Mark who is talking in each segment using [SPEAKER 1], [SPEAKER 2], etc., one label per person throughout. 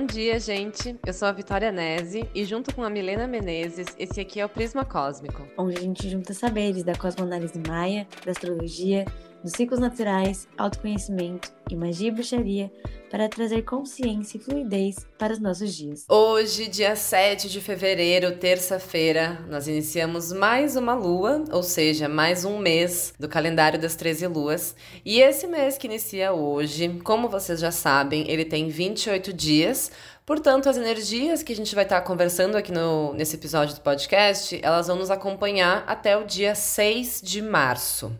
[SPEAKER 1] Bom dia, gente. Eu sou a Vitória Nese e junto com a Milena Menezes, esse aqui é o Prisma Cósmico.
[SPEAKER 2] Onde a gente junta saberes da cosmoanálise maia, da astrologia, dos ciclos naturais, autoconhecimento e magia e bruxaria para trazer consciência e fluidez para os nossos dias.
[SPEAKER 1] Hoje, dia 7 de fevereiro, terça-feira, nós iniciamos mais uma lua, ou seja, mais um mês do calendário das 13 luas. E esse mês que inicia hoje, como vocês já sabem, ele tem 28 dias. Portanto, as energias que a gente vai estar conversando aqui no, nesse episódio do podcast, elas vão nos acompanhar até o dia 6 de março.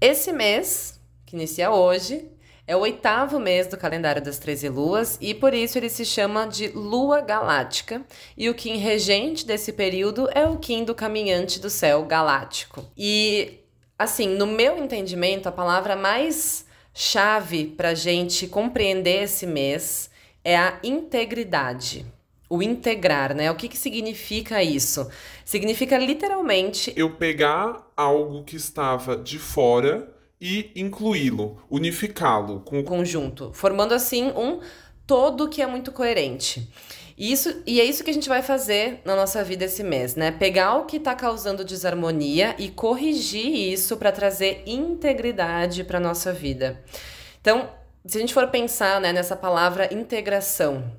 [SPEAKER 1] Esse mês, que inicia hoje, é o oitavo mês do calendário das 13 luas e por isso ele se chama de Lua Galáctica. E o Kim regente desse período é o Kim do Caminhante do Céu Galáctico. E, assim, no meu entendimento, a palavra mais chave para gente compreender esse mês é a integridade o integrar, né? O que, que significa isso? Significa literalmente.
[SPEAKER 3] Eu pegar algo que estava de fora e incluí-lo, unificá-lo
[SPEAKER 1] com o conjunto, formando assim um todo que é muito coerente. Isso, e é isso que a gente vai fazer na nossa vida esse mês, né? Pegar o que está causando desarmonia e corrigir isso para trazer integridade para nossa vida. Então, se a gente for pensar né, nessa palavra integração,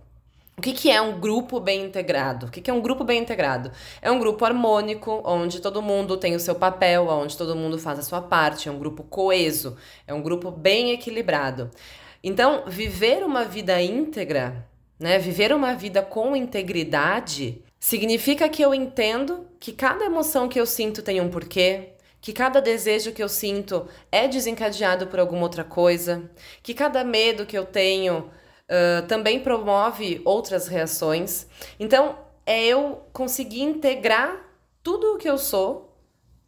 [SPEAKER 1] o que, que é um grupo bem integrado? O que, que é um grupo bem integrado? É um grupo harmônico, onde todo mundo tem o seu papel, onde todo mundo faz a sua parte, é um grupo coeso, é um grupo bem equilibrado. Então, viver uma vida íntegra, né, viver uma vida com integridade, significa que eu entendo que cada emoção que eu sinto tem um porquê, que cada desejo que eu sinto é desencadeado por alguma outra coisa, que cada medo que eu tenho uh, também promove outras reações. Então, é eu conseguir integrar tudo o que eu sou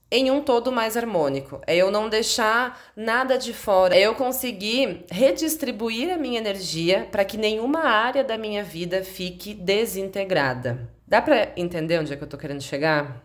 [SPEAKER 1] em um todo mais harmônico. É eu não deixar nada de fora. É eu conseguir redistribuir a minha energia para que nenhuma área da minha vida fique desintegrada. Dá para entender onde é que eu tô querendo chegar?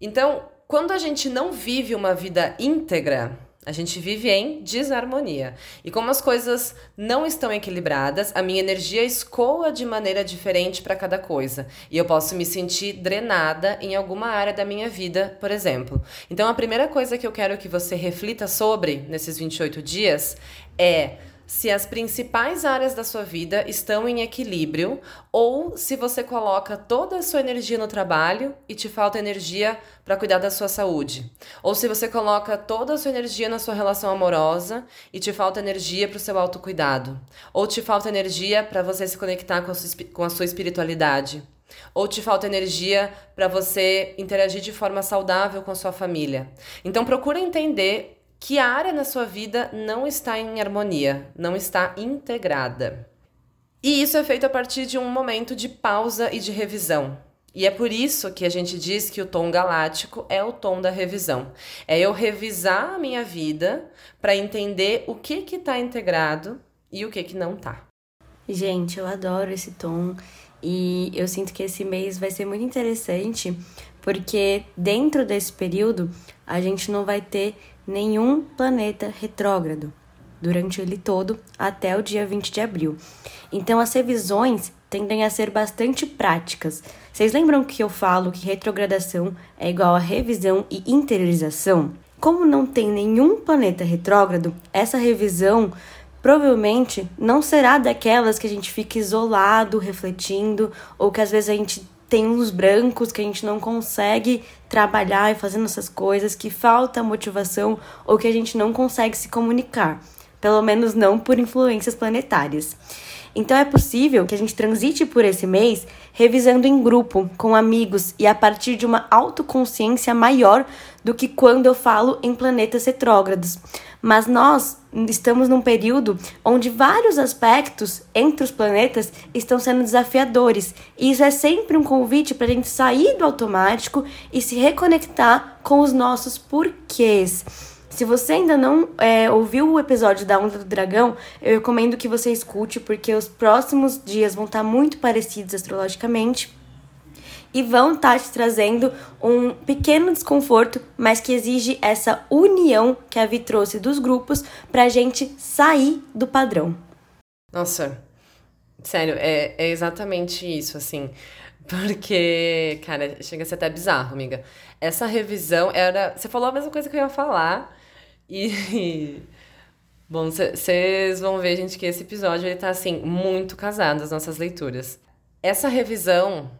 [SPEAKER 1] Então, quando a gente não vive uma vida íntegra, a gente vive em desarmonia. E como as coisas não estão equilibradas, a minha energia escoa de maneira diferente para cada coisa. E eu posso me sentir drenada em alguma área da minha vida, por exemplo. Então, a primeira coisa que eu quero que você reflita sobre nesses 28 dias é se as principais áreas da sua vida estão em equilíbrio ou se você coloca toda a sua energia no trabalho e te falta energia para cuidar da sua saúde. Ou se você coloca toda a sua energia na sua relação amorosa e te falta energia para o seu autocuidado. Ou te falta energia para você se conectar com a sua, com a sua espiritualidade. Ou te falta energia para você interagir de forma saudável com a sua família. Então procura entender que área na sua vida não está em harmonia, não está integrada. E isso é feito a partir de um momento de pausa e de revisão. E é por isso que a gente diz que o tom galáctico é o tom da revisão. É eu revisar a minha vida para entender o que que está integrado e o que que não está.
[SPEAKER 2] Gente, eu adoro esse tom e eu sinto que esse mês vai ser muito interessante porque dentro desse período a gente não vai ter nenhum planeta retrógrado durante ele todo até o dia 20 de abril. Então as revisões tendem a ser bastante práticas. Vocês lembram que eu falo que retrogradação é igual a revisão e interiorização? Como não tem nenhum planeta retrógrado, essa revisão provavelmente não será daquelas que a gente fica isolado, refletindo, ou que às vezes a gente tem uns brancos que a gente não consegue trabalhar e fazendo essas coisas, que falta motivação ou que a gente não consegue se comunicar, pelo menos não por influências planetárias. Então é possível que a gente transite por esse mês revisando em grupo, com amigos e a partir de uma autoconsciência maior do que quando eu falo em planetas retrógrados. Mas nós estamos num período onde vários aspectos entre os planetas estão sendo desafiadores. E isso é sempre um convite para a gente sair do automático e se reconectar com os nossos porquês. Se você ainda não é, ouviu o episódio da Onda do Dragão, eu recomendo que você escute, porque os próximos dias vão estar muito parecidos astrologicamente e vão estar te trazendo um pequeno desconforto, mas que exige essa união que a Vi trouxe dos grupos para a gente sair do padrão.
[SPEAKER 1] Nossa, Sério, é, é exatamente isso, assim. Porque, cara, chega a ser até bizarro, amiga. Essa revisão era. Você falou a mesma coisa que eu ia falar. E. Bom, vocês vão ver, gente, que esse episódio ele tá, assim, muito casado, as nossas leituras. Essa revisão,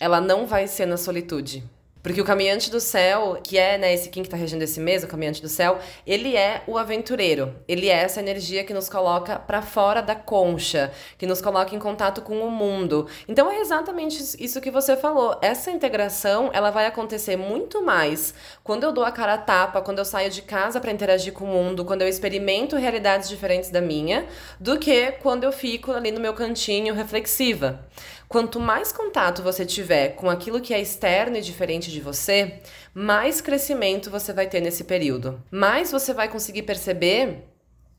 [SPEAKER 1] ela não vai ser na solitude. Porque o caminhante do céu, que é né, esse Kim que está regendo esse mês, o caminhante do céu, ele é o aventureiro. Ele é essa energia que nos coloca para fora da concha, que nos coloca em contato com o mundo. Então é exatamente isso que você falou. Essa integração, ela vai acontecer muito mais quando eu dou a cara a tapa, quando eu saio de casa para interagir com o mundo, quando eu experimento realidades diferentes da minha, do que quando eu fico ali no meu cantinho reflexiva. Quanto mais contato você tiver com aquilo que é externo e diferente de você, mais crescimento você vai ter nesse período. Mais você vai conseguir perceber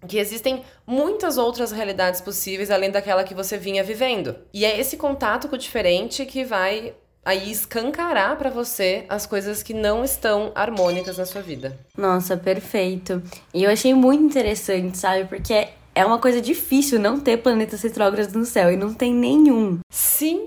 [SPEAKER 1] que existem muitas outras realidades possíveis além daquela que você vinha vivendo. E é esse contato com o diferente que vai aí escancarar para você as coisas que não estão harmônicas na sua vida.
[SPEAKER 2] Nossa, perfeito. E eu achei muito interessante, sabe? Porque é uma coisa difícil não ter planetas retrógrados no céu e não tem nenhum.
[SPEAKER 1] Sim,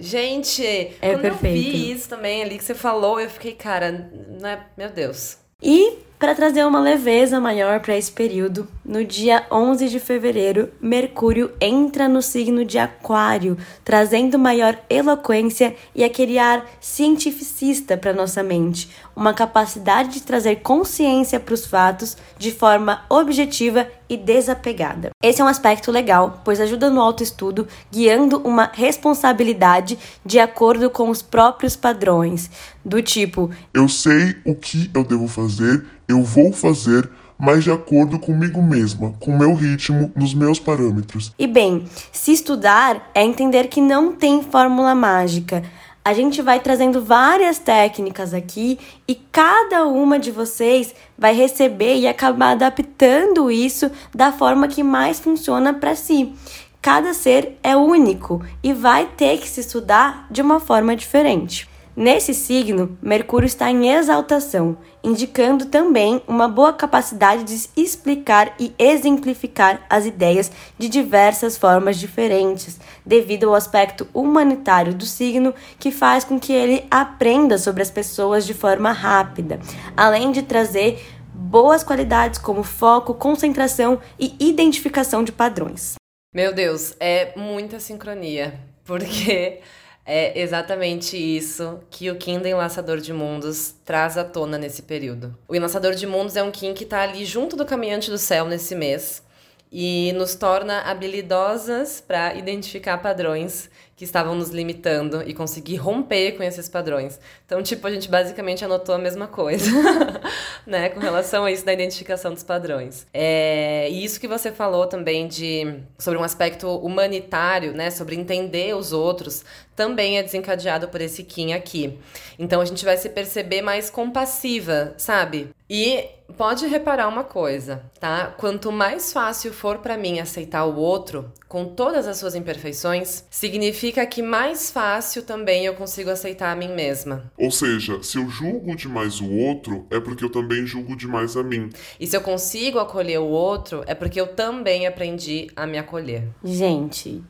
[SPEAKER 1] gente. É quando perfeito. eu vi isso também ali que você falou, eu fiquei, cara, né? Meu Deus.
[SPEAKER 2] E para trazer uma leveza maior para esse período, no dia 11 de fevereiro, Mercúrio entra no signo de Aquário, trazendo maior eloquência e aquele ar cientificista para nossa mente, uma capacidade de trazer consciência para os fatos de forma objetiva e desapegada. Esse é um aspecto legal, pois ajuda no autoestudo, guiando uma responsabilidade de acordo com os próprios padrões, do tipo:
[SPEAKER 4] Eu sei o que eu devo fazer eu vou fazer mas de acordo comigo mesma, com meu ritmo, nos meus parâmetros.
[SPEAKER 2] E bem, se estudar é entender que não tem fórmula mágica. A gente vai trazendo várias técnicas aqui e cada uma de vocês vai receber e acabar adaptando isso da forma que mais funciona para si. Cada ser é único e vai ter que se estudar de uma forma diferente. Nesse signo, Mercúrio está em exaltação, indicando também uma boa capacidade de explicar e exemplificar as ideias de diversas formas diferentes, devido ao aspecto humanitário do signo que faz com que ele aprenda sobre as pessoas de forma rápida, além de trazer boas qualidades como foco, concentração e identificação de padrões.
[SPEAKER 1] Meu Deus, é muita sincronia, porque é exatamente isso que o Kim do Enlaçador de Mundos traz à tona nesse período. O Enlaçador de Mundos é um Kim que está ali junto do Caminhante do Céu nesse mês e nos torna habilidosas para identificar padrões que estavam nos limitando e conseguir romper com esses padrões. Então, tipo, a gente basicamente anotou a mesma coisa, né, com relação a isso da identificação dos padrões. É, e isso que você falou também de sobre um aspecto humanitário, né, sobre entender os outros, também é desencadeado por esse Kim aqui. Então, a gente vai se perceber mais compassiva, sabe? E pode reparar uma coisa, tá? Quanto mais fácil for para mim aceitar o outro, com todas as suas imperfeições, significa que mais fácil também eu consigo aceitar a mim mesma.
[SPEAKER 4] Ou seja, se eu julgo demais o outro, é porque eu também julgo demais a mim.
[SPEAKER 1] E se eu consigo acolher o outro, é porque eu também aprendi a me acolher.
[SPEAKER 2] Gente,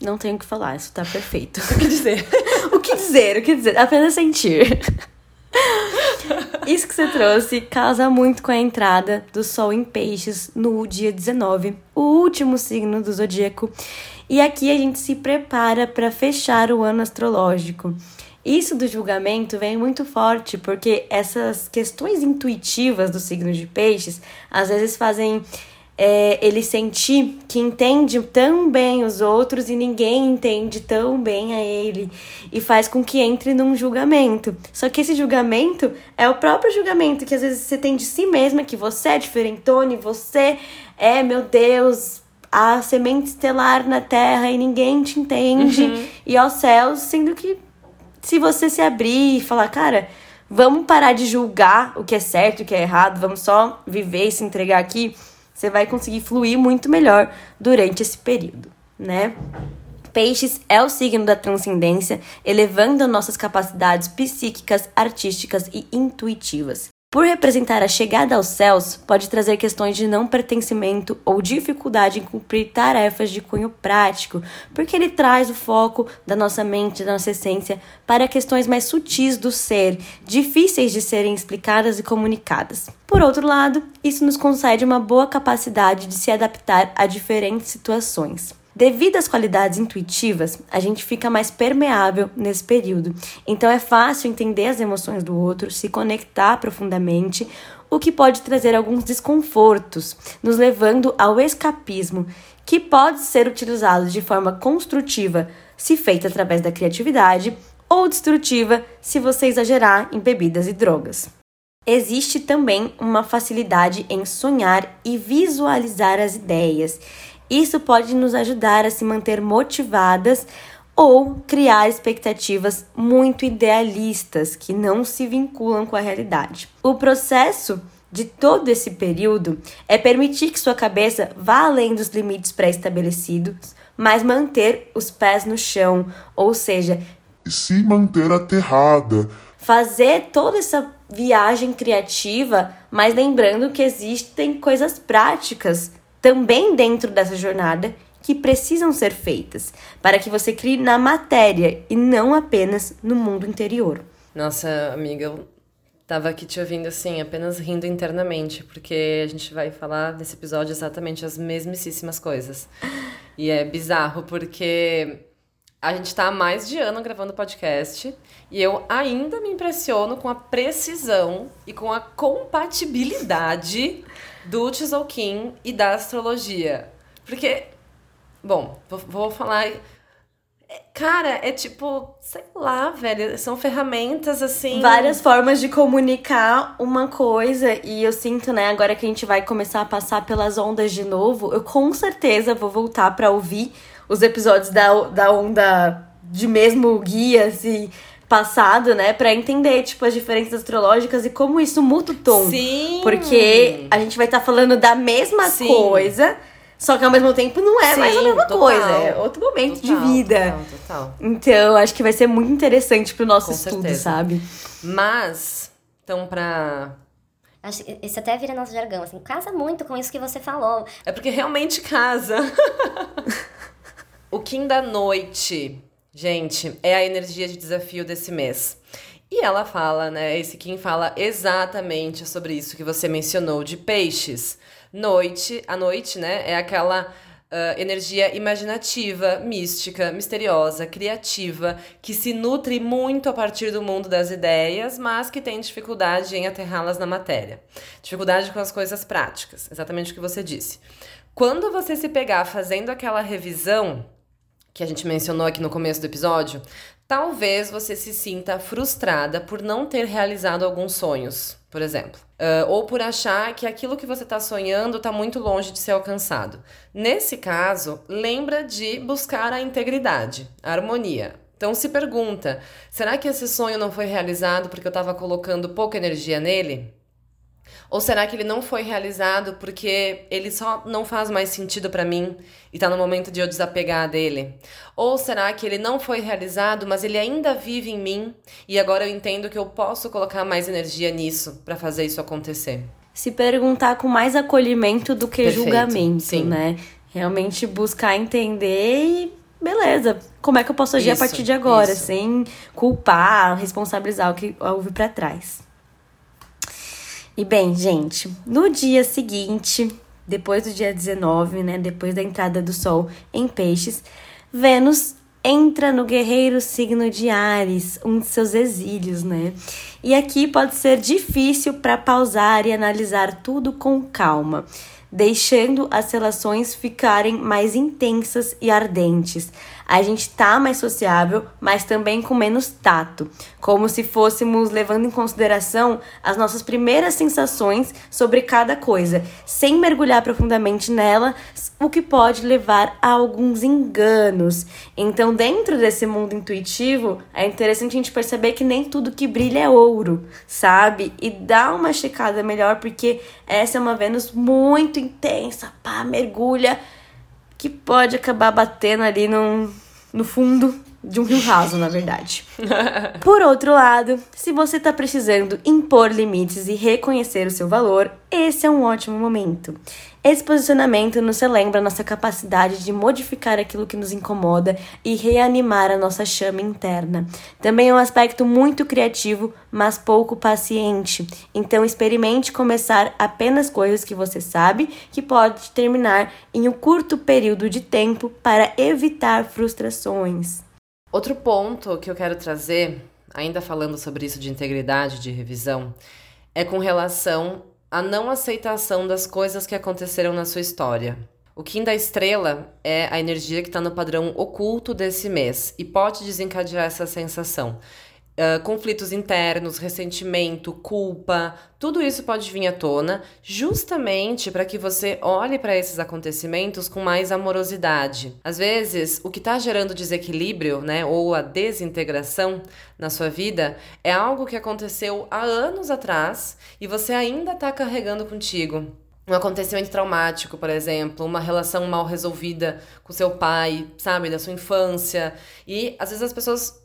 [SPEAKER 2] não tenho o que falar, isso tá perfeito.
[SPEAKER 1] o que dizer?
[SPEAKER 2] o que dizer? O que dizer? Apenas sentir. Isso que você trouxe casa muito com a entrada do Sol em Peixes no dia 19, o último signo do zodíaco. E aqui a gente se prepara para fechar o ano astrológico. Isso do julgamento vem muito forte, porque essas questões intuitivas do signo de Peixes às vezes fazem é, ele sentir que entende tão bem os outros e ninguém entende tão bem a ele e faz com que entre num julgamento. Só que esse julgamento é o próprio julgamento que às vezes você tem de si mesma, que você é diferentone, você é, meu Deus, a semente estelar na terra e ninguém te entende uhum. e aos céus, sendo que se você se abrir e falar, cara, vamos parar de julgar o que é certo e o que é errado, vamos só viver e se entregar aqui você vai conseguir fluir muito melhor durante esse período, né? Peixes é o signo da transcendência, elevando nossas capacidades psíquicas, artísticas e intuitivas. Por representar a chegada aos céus, pode trazer questões de não pertencimento ou dificuldade em cumprir tarefas de cunho prático, porque ele traz o foco da nossa mente, da nossa essência, para questões mais sutis do ser, difíceis de serem explicadas e comunicadas. Por outro lado, isso nos concede uma boa capacidade de se adaptar a diferentes situações. Devido às qualidades intuitivas, a gente fica mais permeável nesse período. Então é fácil entender as emoções do outro, se conectar profundamente, o que pode trazer alguns desconfortos, nos levando ao escapismo, que pode ser utilizado de forma construtiva se feita através da criatividade ou destrutiva se você exagerar em bebidas e drogas. Existe também uma facilidade em sonhar e visualizar as ideias. Isso pode nos ajudar a se manter motivadas ou criar expectativas muito idealistas que não se vinculam com a realidade. O processo de todo esse período é permitir que sua cabeça vá além dos limites pré-estabelecidos, mas manter os pés no chão, ou seja,
[SPEAKER 4] se manter aterrada.
[SPEAKER 2] Fazer toda essa viagem criativa, mas lembrando que existem coisas práticas também dentro dessa jornada que precisam ser feitas para que você crie na matéria e não apenas no mundo interior.
[SPEAKER 1] Nossa, amiga, eu tava aqui te ouvindo assim, apenas rindo internamente, porque a gente vai falar nesse episódio exatamente as mesmíssimas coisas. E é bizarro, porque a gente tá há mais de ano gravando podcast e eu ainda me impressiono com a precisão e com a compatibilidade do Tzolk'in e da astrologia. Porque, bom, vou, falar. Cara, é tipo, sei lá, velho, são ferramentas assim.
[SPEAKER 2] Várias formas de comunicar uma coisa. E eu sinto, né, agora que a gente vai começar a passar pelas ondas de novo, eu com certeza vou voltar para ouvir os episódios da, da onda de mesmo guia, assim, passado, né, para entender tipo as diferenças astrológicas e como isso muda o tom.
[SPEAKER 1] Sim.
[SPEAKER 2] Porque a gente vai estar tá falando da mesma
[SPEAKER 1] Sim.
[SPEAKER 2] coisa, só que ao mesmo tempo não é
[SPEAKER 1] Sim,
[SPEAKER 2] mais a mesma
[SPEAKER 1] total.
[SPEAKER 2] coisa, é outro momento
[SPEAKER 1] Total,
[SPEAKER 2] de vida.
[SPEAKER 1] Total, total.
[SPEAKER 2] Então, acho que vai ser muito interessante pro nosso
[SPEAKER 1] Com
[SPEAKER 2] estudo,
[SPEAKER 1] certeza.
[SPEAKER 2] sabe?
[SPEAKER 1] Mas, então, pra.
[SPEAKER 5] Acho que Esse até vira nosso jargão, assim, casa muito com isso que você falou.
[SPEAKER 1] É porque realmente casa. o Kim da noite, gente, é a energia de desafio desse mês. E ela fala, né? Esse Kim fala exatamente sobre isso que você mencionou de peixes. Noite, a noite, né? É aquela ah, energia imaginativa, mística, misteriosa, criativa, que se nutre muito a partir do mundo das ideias, mas que tem dificuldade em aterrá-las na matéria. Dificuldade com as coisas práticas, exatamente o que você disse. Quando você se pegar fazendo aquela revisão que a gente mencionou aqui no começo do episódio, talvez você se sinta frustrada por não ter realizado alguns sonhos, por exemplo. Ah, ou por achar que aquilo que você está sonhando está muito longe de ser alcançado. Nesse caso, lembra de buscar a integridade, a harmonia. Então se pergunta: será que esse sonho não foi realizado porque eu estava colocando pouca energia nele? Ou será que ele não foi realizado porque ele só não faz mais sentido pra mim e tá no momento de eu desapegar dele? Ou será que ele não foi realizado, mas ele ainda vive em mim e agora eu entendo que eu posso colocar mais energia nisso pra fazer isso acontecer?
[SPEAKER 2] Se perguntar com mais acolhimento do que
[SPEAKER 1] Perfeito,
[SPEAKER 2] julgamento,
[SPEAKER 1] sim.
[SPEAKER 2] né? Realmente buscar entender e beleza, como é que eu posso agir
[SPEAKER 1] Isso,
[SPEAKER 2] a partir de agora,
[SPEAKER 1] isso.
[SPEAKER 2] sem culpar, responsabilizar o que houve pra trás. E bem, gente, no dia seguinte, depois do dia 19, né, depois da entrada do sol em Peixes, Vênus entra no guerreiro signo de Ares, um de seus exílios, né? E aqui pode ser difícil para pausar e analisar tudo com calma, deixando as relações ficarem mais intensas e ardentes. A gente tá mais sociável, mas também com menos tato, como se fôssemos levando em consideração as nossas primeiras sensações sobre cada coisa, sem mergulhar profundamente nela, o que pode levar a alguns enganos. Então, dentro desse mundo intuitivo, é interessante a gente perceber que nem tudo que brilha é ouro, sabe? E dar uma checada melhor, porque essa é uma Vênus muito intensa, pá, mergulha que pode acabar batendo ali no, no fundo de um rio raso, na verdade. Por outro lado, se você está precisando impor limites e reconhecer o seu valor, esse é um ótimo momento. Esse posicionamento nos relembra nossa capacidade de modificar aquilo que nos incomoda e reanimar a nossa chama interna. Também é um aspecto muito criativo, mas pouco paciente. Então experimente começar apenas coisas que você sabe que pode terminar em um curto período de tempo para evitar frustrações.
[SPEAKER 1] Outro ponto que eu quero trazer, ainda falando sobre isso de integridade, de revisão, é com relação à não aceitação das coisas que aconteceram na sua história. O Kim da Estrela é a energia que está no padrão oculto desse mês e pode desencadear essa sensação. Uh, conflitos internos, ressentimento, culpa, tudo isso pode vir à tona justamente para que você olhe para esses acontecimentos com mais amorosidade. Às vezes, o que está gerando desequilíbrio, né, ou a desintegração na sua vida é algo que aconteceu há anos atrás e você ainda está carregando contigo um acontecimento traumático, por exemplo, uma relação mal resolvida com seu pai, sabe, da sua infância. E às vezes as pessoas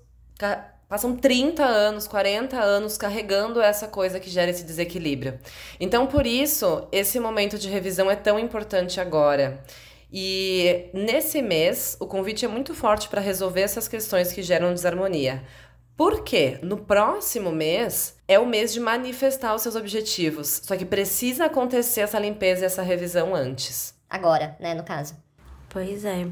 [SPEAKER 1] Passam 30 anos, 40 anos carregando essa coisa que gera esse desequilíbrio. Então, por isso, esse momento de revisão é tão importante agora. E nesse mês, o convite é muito forte para resolver essas questões que geram desarmonia. Porque no próximo mês é o mês de manifestar os seus objetivos. Só que precisa acontecer essa limpeza e essa revisão antes.
[SPEAKER 5] Agora, né, no caso.
[SPEAKER 2] Pois é.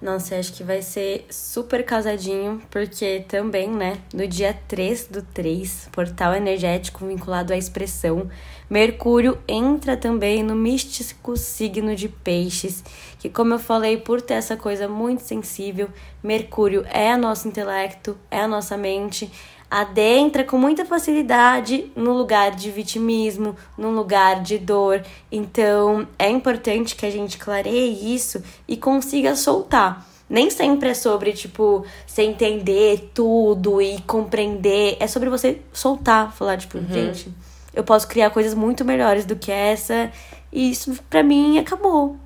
[SPEAKER 2] Nossa, eu acho que vai ser super casadinho, porque também, né, no dia 3 do 3, portal energético vinculado à expressão, Mercúrio entra também no místico signo de Peixes, que, como eu falei, por ter essa coisa muito sensível, Mercúrio é nosso intelecto, é a nossa mente, adentra com muita facilidade no lugar de vitimismo, no lugar de dor. Então, é importante que a gente clareie isso e consiga soltar. Nem sempre é sobre, tipo, você entender tudo e compreender. É sobre você soltar, falar, tipo, uhum. gente, eu posso criar coisas muito melhores do que essa. E isso, pra mim, acabou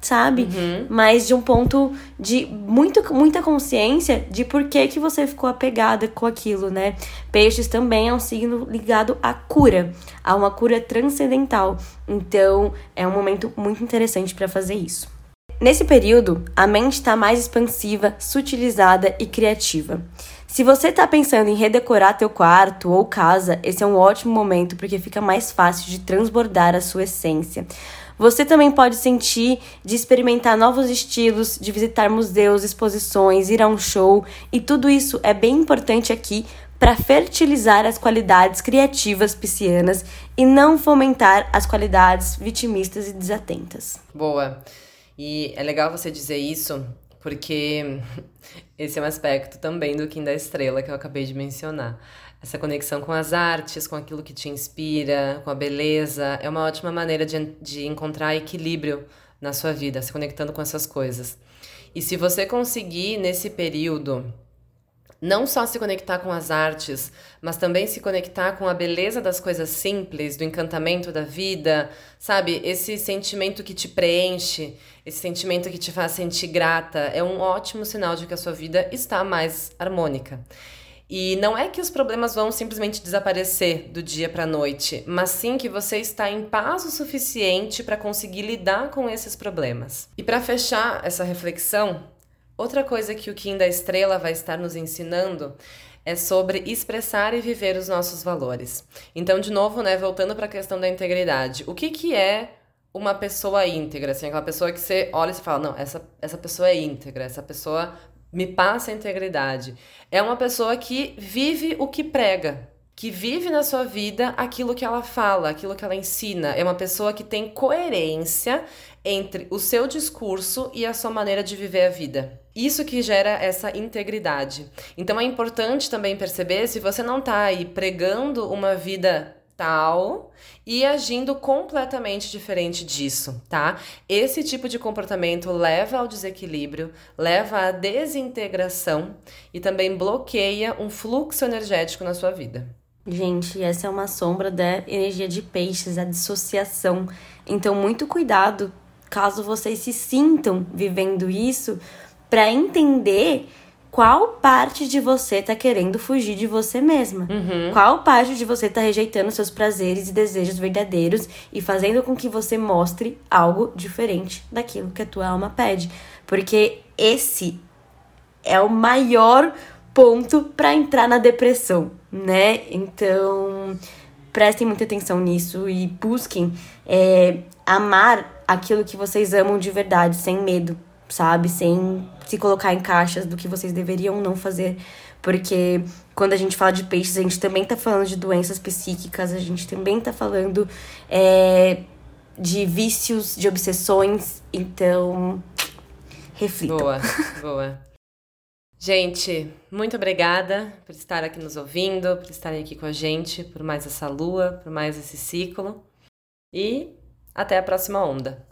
[SPEAKER 2] sabe? Uhum. Mas de um ponto de muito, muita consciência de por que, que você ficou apegada com aquilo, né? Peixes também é um signo ligado à cura, a uma cura transcendental. Então, é um momento muito interessante para fazer isso. Nesse período, a mente está mais expansiva, sutilizada e criativa. Se você está pensando em redecorar teu quarto ou casa, esse é um ótimo momento porque fica mais fácil de transbordar a sua essência. Você também pode sentir de experimentar novos estilos, de visitar museus, exposições, ir a um show, e tudo isso é bem importante aqui para fertilizar as qualidades criativas piscianas e não fomentar as qualidades vitimistas e desatentas.
[SPEAKER 1] Boa. E é legal você dizer isso, porque esse é um aspecto também do Kim da Estrela que eu acabei de mencionar. Essa conexão com as artes, com aquilo que te inspira, com a beleza, é uma ótima maneira de, de encontrar equilíbrio na sua vida, se conectando com essas coisas. E se você conseguir, nesse período, não só se conectar com as artes, mas também se conectar com a beleza das coisas simples, do encantamento da vida, sabe? Esse sentimento que te preenche, esse sentimento que te faz sentir grata, é um ótimo sinal de que a sua vida está mais harmônica. E não é que os problemas vão simplesmente desaparecer do dia para a noite, mas sim que você está em paz o suficiente para conseguir lidar com esses problemas. E para fechar essa reflexão, outra coisa que o Kim da Estrela vai estar nos ensinando é sobre expressar e viver os nossos valores. Então, de novo, né, voltando para a questão da integridade. O que, que é uma pessoa íntegra? Assim, aquela pessoa que você olha e fala, não, essa, essa pessoa é íntegra, essa pessoa me passa a integridade. É uma pessoa que vive o que prega, que vive na sua vida aquilo que ela fala, aquilo que ela ensina. É uma pessoa que tem coerência entre o seu discurso e a sua maneira de viver a vida. Isso que gera essa integridade. Então é importante também perceber se você não está aí pregando uma vida tal e agindo completamente diferente disso, tá? Esse tipo de comportamento leva ao desequilíbrio, leva à desintegração e também bloqueia um fluxo energético na sua vida.
[SPEAKER 2] Gente, essa é uma sombra da energia de peixes, a dissociação. Então, muito cuidado caso vocês se sintam vivendo isso, para entender qual parte de você tá querendo fugir de você mesma. Qual parte de você tá rejeitando seus prazeres e desejos verdadeiros e fazendo com que você mostre algo diferente daquilo que a tua alma pede. Porque esse é o maior ponto para entrar na depressão, né? Então, prestem muita atenção nisso e busquem é, amar aquilo que vocês amam de verdade, sem medo, sabe? Sem se colocar em caixas do que vocês deveriam não fazer. Porque quando a gente fala de peixes, a gente também tá falando de doenças psíquicas, a gente também tá falando é, de vícios, de obsessões. Então, reflitam.
[SPEAKER 1] Boa, boa. Gente, muito obrigada por estar aqui nos ouvindo, por estarem aqui com a gente, por mais essa lua, por mais esse ciclo. E até a próxima onda.